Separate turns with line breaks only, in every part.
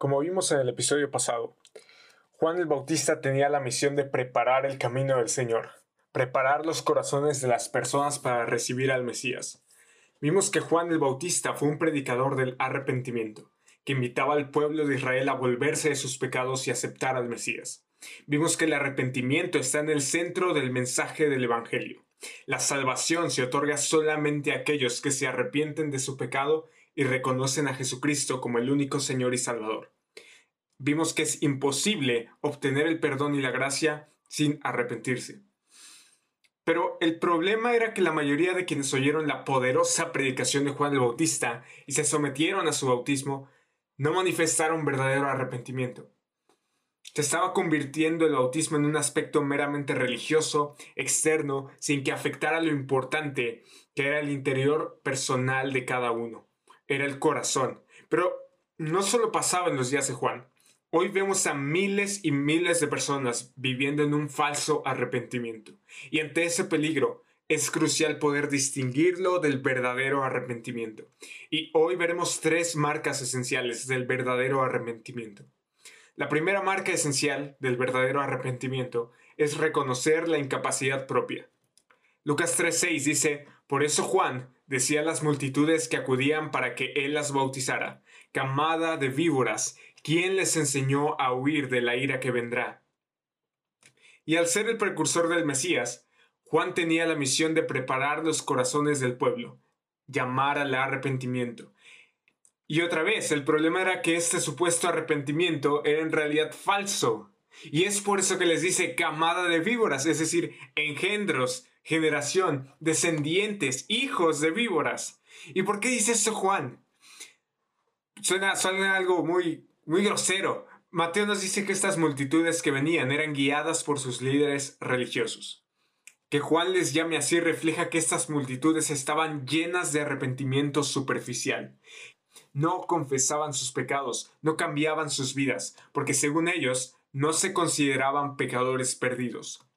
Como vimos en el episodio pasado, Juan el Bautista tenía la misión de preparar el camino del Señor, preparar los corazones de las personas para recibir al Mesías. Vimos que Juan el Bautista fue un predicador del arrepentimiento, que invitaba al pueblo de Israel a volverse de sus pecados y aceptar al Mesías. Vimos que el arrepentimiento está en el centro del mensaje del Evangelio. La salvación se otorga solamente a aquellos que se arrepienten de su pecado y reconocen a Jesucristo como el único Señor y Salvador. Vimos que es imposible obtener el perdón y la gracia sin arrepentirse. Pero el problema era que la mayoría de quienes oyeron la poderosa predicación de Juan el Bautista y se sometieron a su bautismo no manifestaron verdadero arrepentimiento. Se estaba convirtiendo el bautismo en un aspecto meramente religioso, externo, sin que afectara lo importante, que era el interior personal de cada uno. Era el corazón. Pero no solo pasaba en los días de Juan. Hoy vemos a miles y miles de personas viviendo en un falso arrepentimiento. Y ante ese peligro, es crucial poder distinguirlo del verdadero arrepentimiento. Y hoy veremos tres marcas esenciales del verdadero arrepentimiento. La primera marca esencial del verdadero arrepentimiento es reconocer la incapacidad propia. Lucas 3:6 dice, Por eso Juan decía a las multitudes que acudían para que él las bautizara, camada de víboras, ¿quién les enseñó a huir de la ira que vendrá? Y al ser el precursor del Mesías, Juan tenía la misión de preparar los corazones del pueblo, llamar al arrepentimiento, y otra vez, el problema era que este supuesto arrepentimiento era en realidad falso. Y es por eso que les dice camada de víboras, es decir, engendros, generación, descendientes, hijos de víboras. ¿Y por qué dice eso Juan? Suena, suena algo muy, muy grosero. Mateo nos dice que estas multitudes que venían eran guiadas por sus líderes religiosos. Que Juan les llame así refleja que estas multitudes estaban llenas de arrepentimiento superficial, no confesaban sus pecados, no cambiaban sus vidas, porque según ellos no se consideraban pecadores perdidos.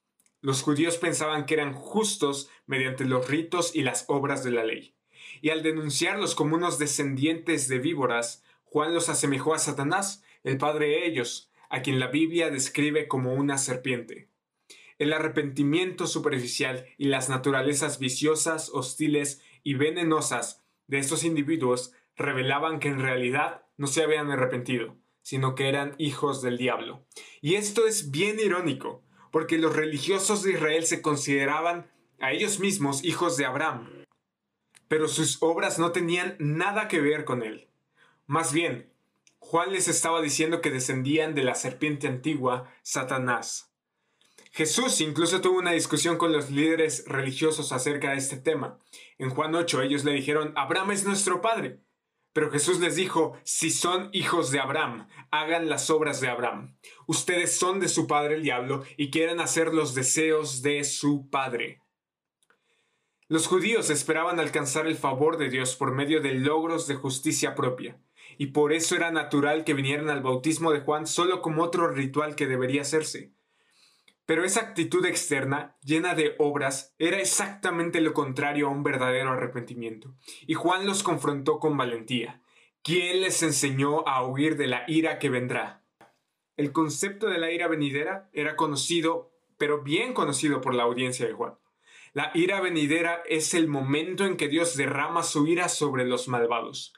Los judíos pensaban que eran justos mediante los ritos y las obras de la ley. Y al denunciarlos como unos descendientes de víboras, Juan los asemejó a Satanás, el padre de ellos, a quien la Biblia describe como una serpiente. El arrepentimiento superficial y las naturalezas viciosas, hostiles y venenosas de estos individuos revelaban que en realidad no se habían arrepentido, sino que eran hijos del diablo. Y esto es bien irónico, porque los religiosos de Israel se consideraban a ellos mismos hijos de Abraham, pero sus obras no tenían nada que ver con él. Más bien, Juan les estaba diciendo que descendían de la serpiente antigua, Satanás. Jesús incluso tuvo una discusión con los líderes religiosos acerca de este tema. En Juan 8 ellos le dijeron, Abraham es nuestro padre. Pero Jesús les dijo, si son hijos de Abraham, hagan las obras de Abraham. Ustedes son de su padre el diablo y quieren hacer los deseos de su padre. Los judíos esperaban alcanzar el favor de Dios por medio de logros de justicia propia, y por eso era natural que vinieran al bautismo de Juan solo como otro ritual que debería hacerse. Pero esa actitud externa, llena de obras, era exactamente lo contrario a un verdadero arrepentimiento. Y Juan los confrontó con valentía. ¿Quién les enseñó a huir de la ira que vendrá? El concepto de la ira venidera era conocido, pero bien conocido por la audiencia de Juan. La ira venidera es el momento en que Dios derrama su ira sobre los malvados.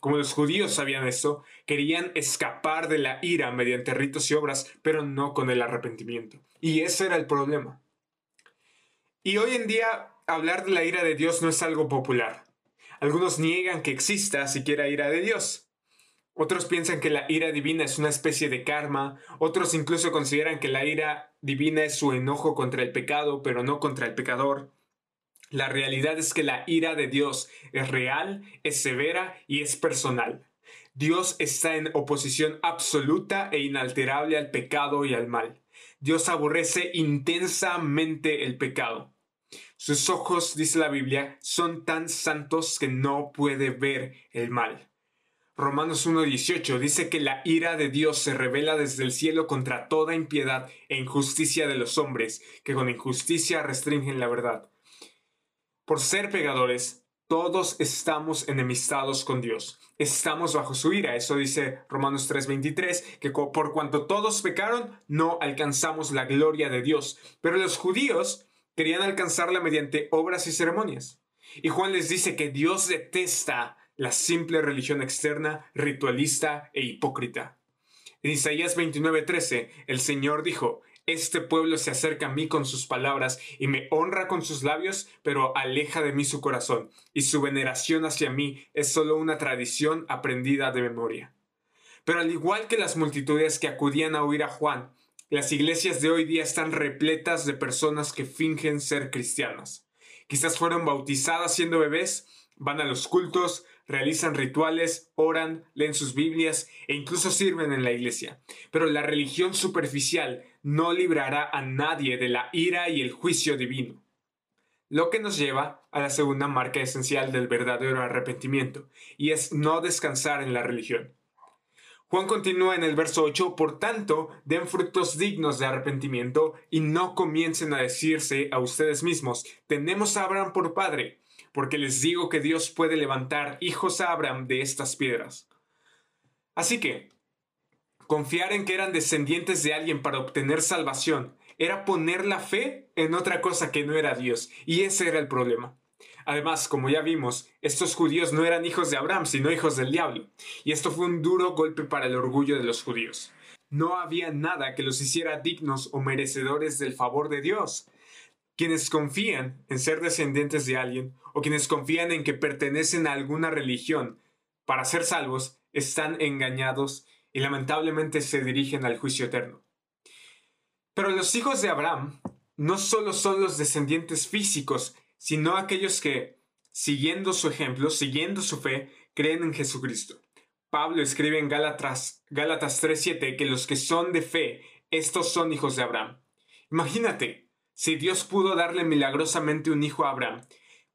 Como los judíos sabían eso, querían escapar de la ira mediante ritos y obras, pero no con el arrepentimiento. Y ese era el problema. Y hoy en día hablar de la ira de Dios no es algo popular. Algunos niegan que exista siquiera ira de Dios. Otros piensan que la ira divina es una especie de karma, otros incluso consideran que la ira divina es su enojo contra el pecado, pero no contra el pecador. La realidad es que la ira de Dios es real, es severa y es personal. Dios está en oposición absoluta e inalterable al pecado y al mal. Dios aborrece intensamente el pecado. Sus ojos, dice la Biblia, son tan santos que no puede ver el mal. Romanos 1.18 dice que la ira de Dios se revela desde el cielo contra toda impiedad e injusticia de los hombres, que con injusticia restringen la verdad. Por ser pecadores, todos estamos enemistados con Dios. Estamos bajo su ira. Eso dice Romanos 3:23, que por cuanto todos pecaron, no alcanzamos la gloria de Dios. Pero los judíos querían alcanzarla mediante obras y ceremonias. Y Juan les dice que Dios detesta la simple religión externa, ritualista e hipócrita. En Isaías 29:13, el Señor dijo, este pueblo se acerca a mí con sus palabras y me honra con sus labios, pero aleja de mí su corazón, y su veneración hacia mí es solo una tradición aprendida de memoria. Pero al igual que las multitudes que acudían a oír a Juan, las iglesias de hoy día están repletas de personas que fingen ser cristianas. Quizás fueron bautizadas siendo bebés, van a los cultos, realizan rituales, oran, leen sus Biblias e incluso sirven en la iglesia. Pero la religión superficial no librará a nadie de la ira y el juicio divino. Lo que nos lleva a la segunda marca esencial del verdadero arrepentimiento, y es no descansar en la religión. Juan continúa en el verso 8, por tanto, den frutos dignos de arrepentimiento y no comiencen a decirse a ustedes mismos, tenemos a Abraham por padre porque les digo que Dios puede levantar hijos a Abraham de estas piedras. Así que, confiar en que eran descendientes de alguien para obtener salvación era poner la fe en otra cosa que no era Dios, y ese era el problema. Además, como ya vimos, estos judíos no eran hijos de Abraham, sino hijos del diablo, y esto fue un duro golpe para el orgullo de los judíos. No había nada que los hiciera dignos o merecedores del favor de Dios. Quienes confían en ser descendientes de alguien o quienes confían en que pertenecen a alguna religión para ser salvos están engañados y lamentablemente se dirigen al juicio eterno. Pero los hijos de Abraham no solo son los descendientes físicos, sino aquellos que, siguiendo su ejemplo, siguiendo su fe, creen en Jesucristo. Pablo escribe en Gálatas, Gálatas 3:7 que los que son de fe, estos son hijos de Abraham. Imagínate, si Dios pudo darle milagrosamente un hijo a Abraham,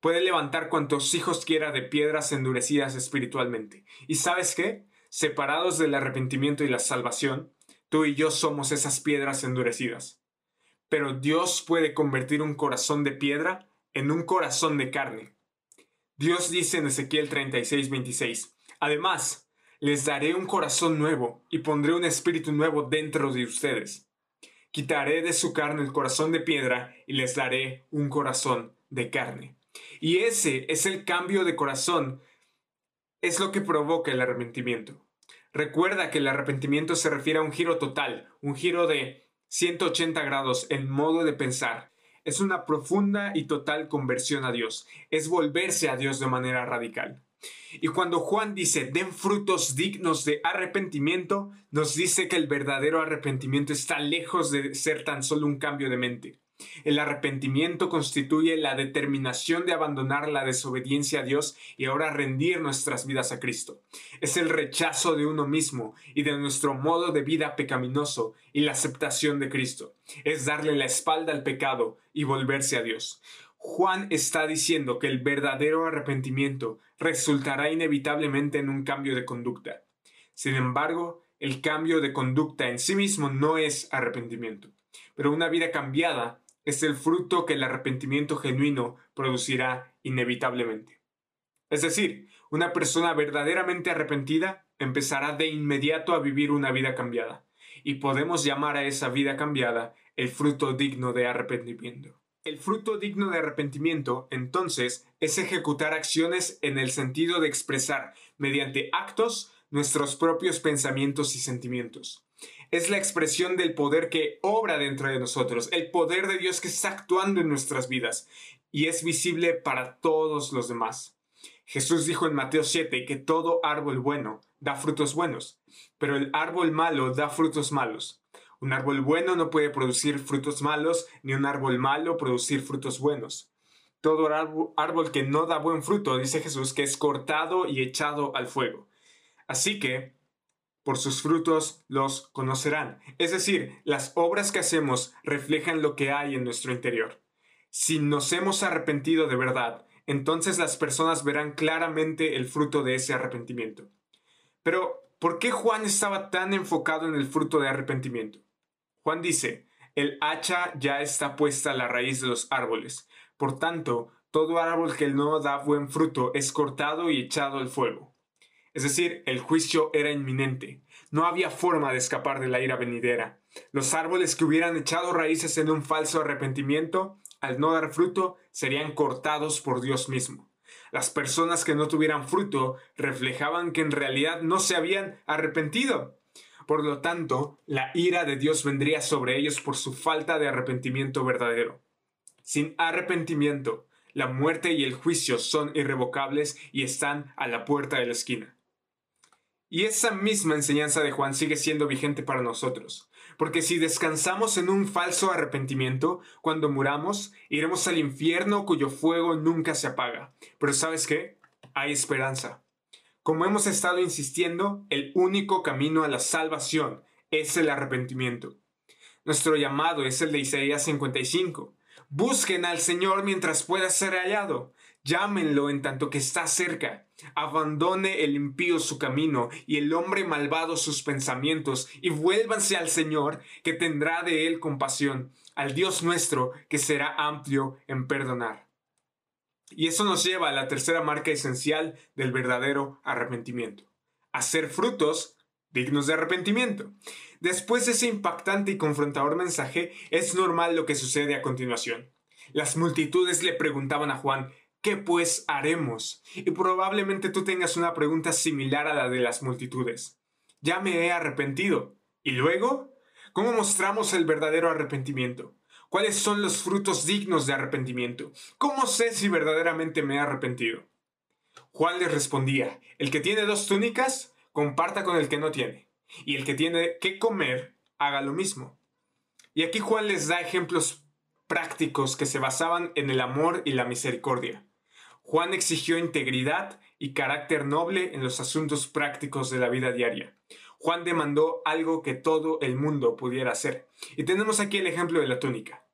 puede levantar cuantos hijos quiera de piedras endurecidas espiritualmente. ¿Y sabes qué? Separados del arrepentimiento y la salvación, tú y yo somos esas piedras endurecidas. Pero Dios puede convertir un corazón de piedra en un corazón de carne. Dios dice en Ezequiel 36, 26, Además, les daré un corazón nuevo y pondré un espíritu nuevo dentro de ustedes quitaré de su carne el corazón de piedra y les daré un corazón de carne. Y ese es el cambio de corazón, es lo que provoca el arrepentimiento. Recuerda que el arrepentimiento se refiere a un giro total, un giro de 180 grados en modo de pensar. Es una profunda y total conversión a Dios, es volverse a Dios de manera radical. Y cuando Juan dice, den frutos dignos de arrepentimiento, nos dice que el verdadero arrepentimiento está lejos de ser tan solo un cambio de mente. El arrepentimiento constituye la determinación de abandonar la desobediencia a Dios y ahora rendir nuestras vidas a Cristo. Es el rechazo de uno mismo y de nuestro modo de vida pecaminoso y la aceptación de Cristo. Es darle la espalda al pecado y volverse a Dios. Juan está diciendo que el verdadero arrepentimiento resultará inevitablemente en un cambio de conducta. Sin embargo, el cambio de conducta en sí mismo no es arrepentimiento, pero una vida cambiada es el fruto que el arrepentimiento genuino producirá inevitablemente. Es decir, una persona verdaderamente arrepentida empezará de inmediato a vivir una vida cambiada, y podemos llamar a esa vida cambiada el fruto digno de arrepentimiento. El fruto digno de arrepentimiento, entonces, es ejecutar acciones en el sentido de expresar, mediante actos, nuestros propios pensamientos y sentimientos. Es la expresión del poder que obra dentro de nosotros, el poder de Dios que está actuando en nuestras vidas y es visible para todos los demás. Jesús dijo en Mateo 7 que todo árbol bueno da frutos buenos, pero el árbol malo da frutos malos. Un árbol bueno no puede producir frutos malos, ni un árbol malo producir frutos buenos. Todo árbol que no da buen fruto, dice Jesús, que es cortado y echado al fuego. Así que, por sus frutos los conocerán. Es decir, las obras que hacemos reflejan lo que hay en nuestro interior. Si nos hemos arrepentido de verdad, entonces las personas verán claramente el fruto de ese arrepentimiento. Pero, ¿por qué Juan estaba tan enfocado en el fruto de arrepentimiento? Juan dice, el hacha ya está puesta a la raíz de los árboles. Por tanto, todo árbol que no da buen fruto es cortado y echado al fuego. Es decir, el juicio era inminente. No había forma de escapar de la ira venidera. Los árboles que hubieran echado raíces en un falso arrepentimiento, al no dar fruto, serían cortados por Dios mismo. Las personas que no tuvieran fruto reflejaban que en realidad no se habían arrepentido. Por lo tanto, la ira de Dios vendría sobre ellos por su falta de arrepentimiento verdadero. Sin arrepentimiento, la muerte y el juicio son irrevocables y están a la puerta de la esquina. Y esa misma enseñanza de Juan sigue siendo vigente para nosotros, porque si descansamos en un falso arrepentimiento, cuando muramos, iremos al infierno cuyo fuego nunca se apaga. Pero ¿sabes qué? Hay esperanza. Como hemos estado insistiendo, el único camino a la salvación es el arrepentimiento. Nuestro llamado es el de Isaías 55. Busquen al Señor mientras pueda ser hallado. Llámenlo en tanto que está cerca. Abandone el impío su camino y el hombre malvado sus pensamientos y vuélvanse al Señor que tendrá de él compasión, al Dios nuestro que será amplio en perdonar. Y eso nos lleva a la tercera marca esencial del verdadero arrepentimiento. Hacer frutos dignos de arrepentimiento. Después de ese impactante y confrontador mensaje, es normal lo que sucede a continuación. Las multitudes le preguntaban a Juan, ¿qué pues haremos? Y probablemente tú tengas una pregunta similar a la de las multitudes. Ya me he arrepentido. ¿Y luego? ¿Cómo mostramos el verdadero arrepentimiento? ¿Cuáles son los frutos dignos de arrepentimiento? ¿Cómo sé si verdaderamente me he arrepentido? Juan les respondía, el que tiene dos túnicas, comparta con el que no tiene y el que tiene que comer haga lo mismo. Y aquí Juan les da ejemplos prácticos que se basaban en el amor y la misericordia. Juan exigió integridad y carácter noble en los asuntos prácticos de la vida diaria. Juan demandó algo que todo el mundo pudiera hacer. Y tenemos aquí el ejemplo de la túnica.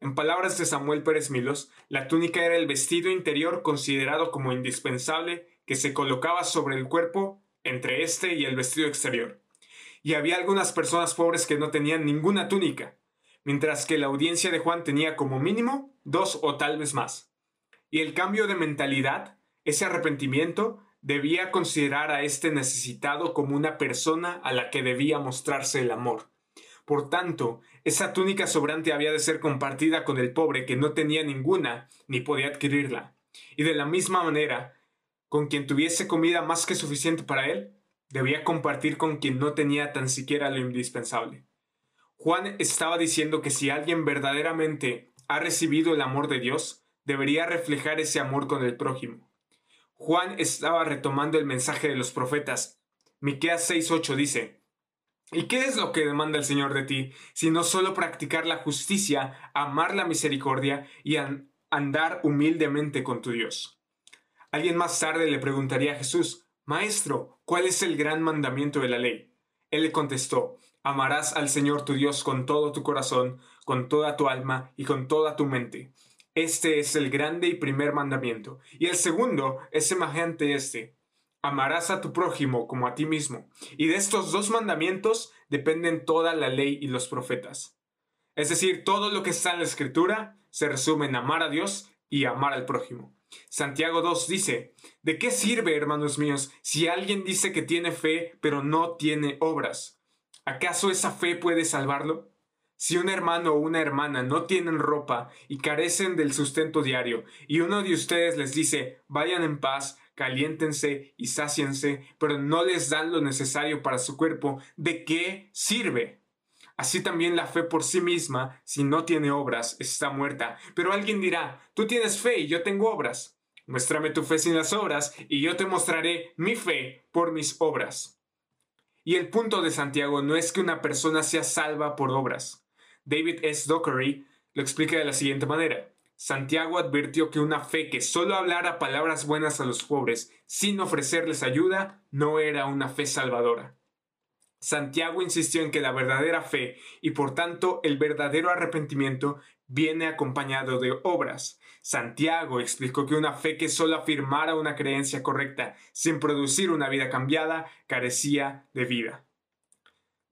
En palabras de Samuel Pérez Milos, la túnica era el vestido interior considerado como indispensable que se colocaba sobre el cuerpo entre este y el vestido exterior y había algunas personas pobres que no tenían ninguna túnica, mientras que la audiencia de Juan tenía como mínimo dos o tal vez más. Y el cambio de mentalidad, ese arrepentimiento, debía considerar a este necesitado como una persona a la que debía mostrarse el amor. Por tanto, esa túnica sobrante había de ser compartida con el pobre que no tenía ninguna ni podía adquirirla. Y de la misma manera, con quien tuviese comida más que suficiente para él, debía compartir con quien no tenía tan siquiera lo indispensable. Juan estaba diciendo que si alguien verdaderamente ha recibido el amor de Dios, debería reflejar ese amor con el prójimo. Juan estaba retomando el mensaje de los profetas. Miqueas 6:8 dice: ¿Y qué es lo que demanda el Señor de ti, sino solo practicar la justicia, amar la misericordia y andar humildemente con tu Dios? Alguien más tarde le preguntaría a Jesús: Maestro, ¿cuál es el gran mandamiento de la ley? Él le contestó, amarás al Señor tu Dios con todo tu corazón, con toda tu alma y con toda tu mente. Este es el grande y primer mandamiento. Y el segundo es semejante este. Amarás a tu prójimo como a ti mismo. Y de estos dos mandamientos dependen toda la ley y los profetas. Es decir, todo lo que está en la escritura se resume en amar a Dios y amar al prójimo. Santiago 2 dice, ¿de qué sirve, hermanos míos, si alguien dice que tiene fe pero no tiene obras? ¿Acaso esa fe puede salvarlo? Si un hermano o una hermana no tienen ropa y carecen del sustento diario, y uno de ustedes les dice, vayan en paz, caliéntense y sáciense, pero no les dan lo necesario para su cuerpo, ¿de qué sirve? Así también la fe por sí misma, si no tiene obras, está muerta. Pero alguien dirá, tú tienes fe y yo tengo obras. Muéstrame tu fe sin las obras, y yo te mostraré mi fe por mis obras. Y el punto de Santiago no es que una persona sea salva por obras. David S. Dockery lo explica de la siguiente manera. Santiago advirtió que una fe que solo hablara palabras buenas a los pobres sin ofrecerles ayuda no era una fe salvadora. Santiago insistió en que la verdadera fe y por tanto el verdadero arrepentimiento viene acompañado de obras. Santiago explicó que una fe que solo afirmara una creencia correcta sin producir una vida cambiada carecía de vida.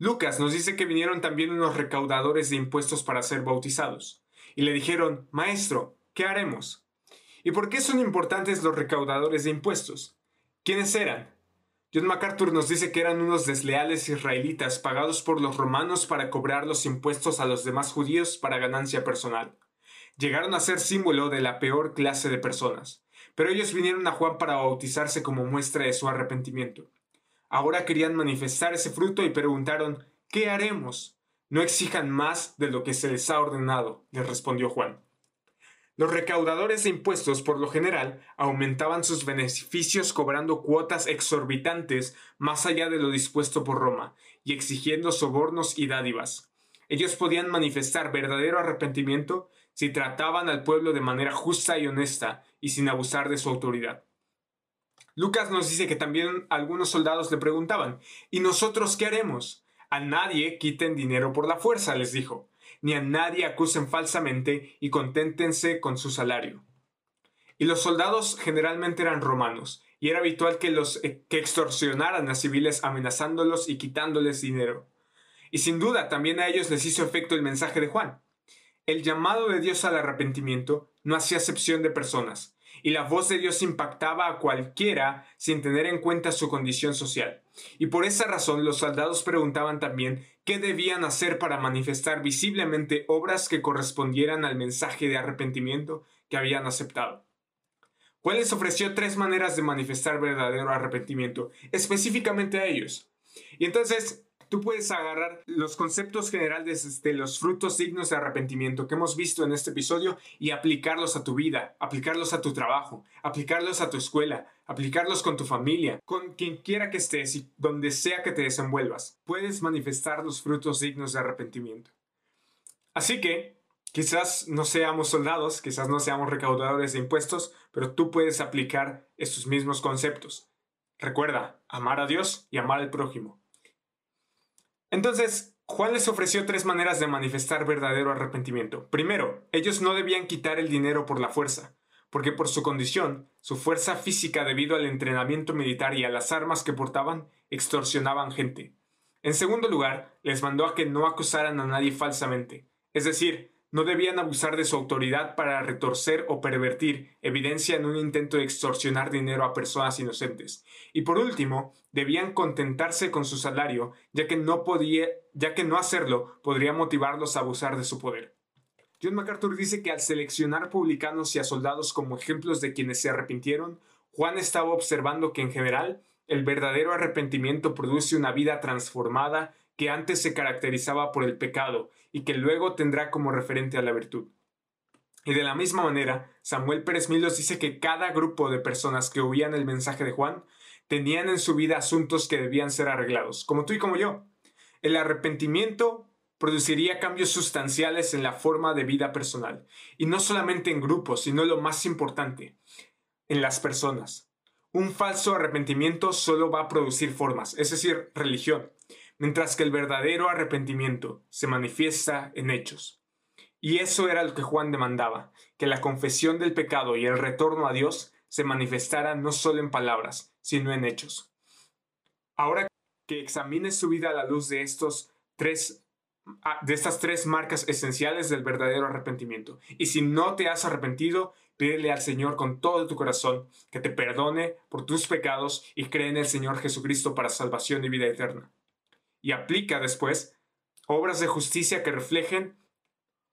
Lucas nos dice que vinieron también unos recaudadores de impuestos para ser bautizados, y le dijeron, Maestro, ¿qué haremos? ¿Y por qué son importantes los recaudadores de impuestos? ¿Quiénes eran? John MacArthur nos dice que eran unos desleales israelitas pagados por los romanos para cobrar los impuestos a los demás judíos para ganancia personal. Llegaron a ser símbolo de la peor clase de personas, pero ellos vinieron a Juan para bautizarse como muestra de su arrepentimiento. Ahora querían manifestar ese fruto y preguntaron, ¿qué haremos? No exijan más de lo que se les ha ordenado, les respondió Juan. Los recaudadores de impuestos, por lo general, aumentaban sus beneficios cobrando cuotas exorbitantes más allá de lo dispuesto por Roma, y exigiendo sobornos y dádivas. Ellos podían manifestar verdadero arrepentimiento si trataban al pueblo de manera justa y honesta y sin abusar de su autoridad. Lucas nos dice que también algunos soldados le preguntaban, ¿y nosotros qué haremos? A nadie quiten dinero por la fuerza, les dijo ni a nadie acusen falsamente y conténtense con su salario. Y los soldados generalmente eran romanos, y era habitual que los eh, que extorsionaran a civiles amenazándolos y quitándoles dinero. Y sin duda también a ellos les hizo efecto el mensaje de Juan. El llamado de Dios al arrepentimiento no hacía excepción de personas, y la voz de Dios impactaba a cualquiera sin tener en cuenta su condición social. Y por esa razón los soldados preguntaban también qué debían hacer para manifestar visiblemente obras que correspondieran al mensaje de arrepentimiento que habían aceptado. Juan les ofreció tres maneras de manifestar verdadero arrepentimiento, específicamente a ellos. Y entonces tú puedes agarrar los conceptos generales de los frutos dignos de arrepentimiento que hemos visto en este episodio y aplicarlos a tu vida, aplicarlos a tu trabajo, aplicarlos a tu escuela, aplicarlos con tu familia, con quien quiera que estés y donde sea que te desenvuelvas. Puedes manifestar los frutos dignos de arrepentimiento. Así que, quizás no seamos soldados, quizás no seamos recaudadores de impuestos, pero tú puedes aplicar estos mismos conceptos. Recuerda, amar a Dios y amar al prójimo. Entonces, Juan les ofreció tres maneras de manifestar verdadero arrepentimiento. Primero, ellos no debían quitar el dinero por la fuerza, porque por su condición, su fuerza física debido al entrenamiento militar y a las armas que portaban, extorsionaban gente. En segundo lugar, les mandó a que no acusaran a nadie falsamente, es decir, no debían abusar de su autoridad para retorcer o pervertir evidencia en un intento de extorsionar dinero a personas inocentes. Y por último, debían contentarse con su salario, ya que no podía, ya que no hacerlo podría motivarlos a abusar de su poder. John MacArthur dice que al seleccionar publicanos y a soldados como ejemplos de quienes se arrepintieron, Juan estaba observando que en general el verdadero arrepentimiento produce una vida transformada que antes se caracterizaba por el pecado y que luego tendrá como referente a la virtud. Y de la misma manera, Samuel Pérez Milos dice que cada grupo de personas que oían el mensaje de Juan tenían en su vida asuntos que debían ser arreglados, como tú y como yo. El arrepentimiento produciría cambios sustanciales en la forma de vida personal, y no solamente en grupos, sino lo más importante, en las personas. Un falso arrepentimiento solo va a producir formas, es decir, religión mientras que el verdadero arrepentimiento se manifiesta en hechos. Y eso era lo que Juan demandaba, que la confesión del pecado y el retorno a Dios se manifestara no solo en palabras, sino en hechos. Ahora que examines su vida a la luz de estos tres ah, de estas tres marcas esenciales del verdadero arrepentimiento. Y si no te has arrepentido, pídele al Señor con todo tu corazón que te perdone por tus pecados y cree en el Señor Jesucristo para salvación y vida eterna y aplica después obras de justicia que reflejen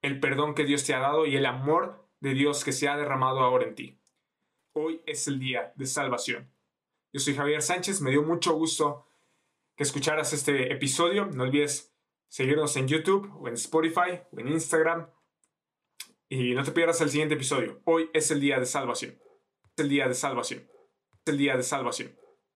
el perdón que Dios te ha dado y el amor de Dios que se ha derramado ahora en ti. Hoy es el día de salvación. Yo soy Javier Sánchez, me dio mucho gusto que escucharas este episodio. No olvides seguirnos en YouTube o en Spotify o en Instagram. Y no te pierdas el siguiente episodio. Hoy es el día de salvación. Es el día de salvación. Es el día de salvación.